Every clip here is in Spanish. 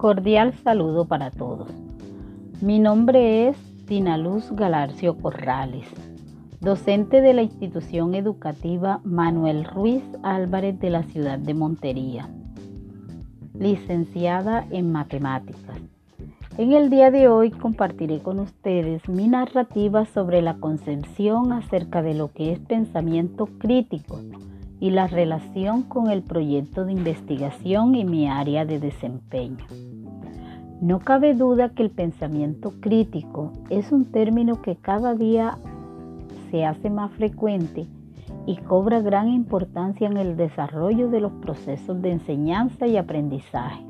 Cordial saludo para todos. Mi nombre es Tina Luz Galarcio Corrales, docente de la institución educativa Manuel Ruiz Álvarez de la ciudad de Montería, licenciada en matemáticas. En el día de hoy compartiré con ustedes mi narrativa sobre la concepción acerca de lo que es pensamiento crítico y la relación con el proyecto de investigación y mi área de desempeño. No cabe duda que el pensamiento crítico es un término que cada día se hace más frecuente y cobra gran importancia en el desarrollo de los procesos de enseñanza y aprendizaje.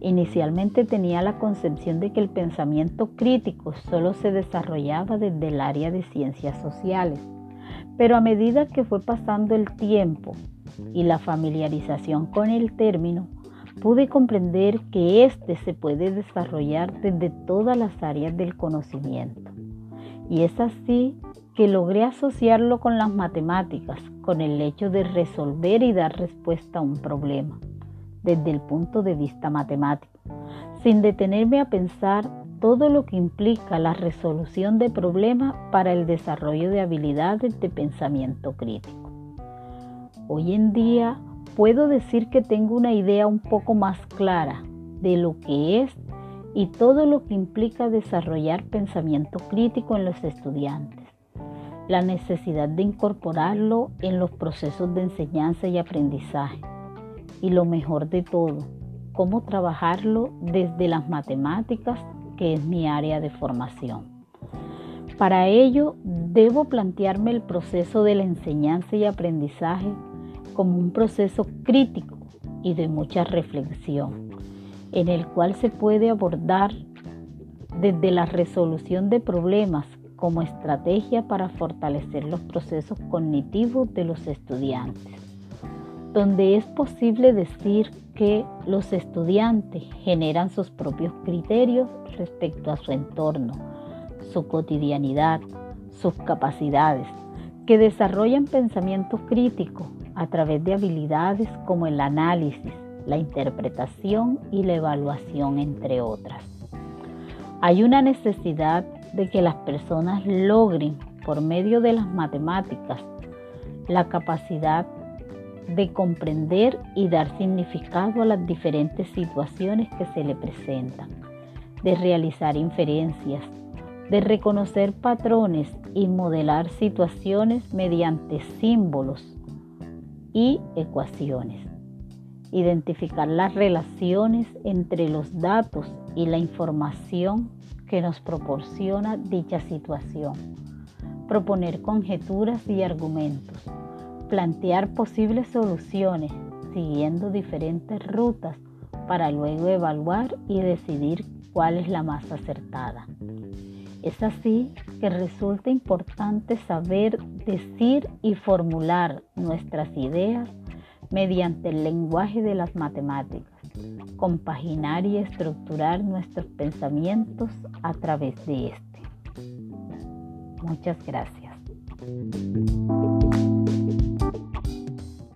Inicialmente tenía la concepción de que el pensamiento crítico solo se desarrollaba desde el área de ciencias sociales, pero a medida que fue pasando el tiempo y la familiarización con el término, pude comprender que éste se puede desarrollar desde todas las áreas del conocimiento. Y es así que logré asociarlo con las matemáticas, con el hecho de resolver y dar respuesta a un problema, desde el punto de vista matemático, sin detenerme a pensar todo lo que implica la resolución de problemas para el desarrollo de habilidades de pensamiento crítico. Hoy en día, puedo decir que tengo una idea un poco más clara de lo que es y todo lo que implica desarrollar pensamiento crítico en los estudiantes, la necesidad de incorporarlo en los procesos de enseñanza y aprendizaje y lo mejor de todo, cómo trabajarlo desde las matemáticas, que es mi área de formación. Para ello, debo plantearme el proceso de la enseñanza y aprendizaje como un proceso crítico y de mucha reflexión, en el cual se puede abordar desde la resolución de problemas como estrategia para fortalecer los procesos cognitivos de los estudiantes, donde es posible decir que los estudiantes generan sus propios criterios respecto a su entorno, su cotidianidad, sus capacidades, que desarrollan pensamiento crítico a través de habilidades como el análisis, la interpretación y la evaluación, entre otras. Hay una necesidad de que las personas logren, por medio de las matemáticas, la capacidad de comprender y dar significado a las diferentes situaciones que se le presentan, de realizar inferencias, de reconocer patrones y modelar situaciones mediante símbolos y ecuaciones. Identificar las relaciones entre los datos y la información que nos proporciona dicha situación. Proponer conjeturas y argumentos. Plantear posibles soluciones siguiendo diferentes rutas para luego evaluar y decidir cuál es la más acertada. Es así que resulta importante saber decir y formular nuestras ideas mediante el lenguaje de las matemáticas, compaginar y estructurar nuestros pensamientos a través de este. Muchas gracias.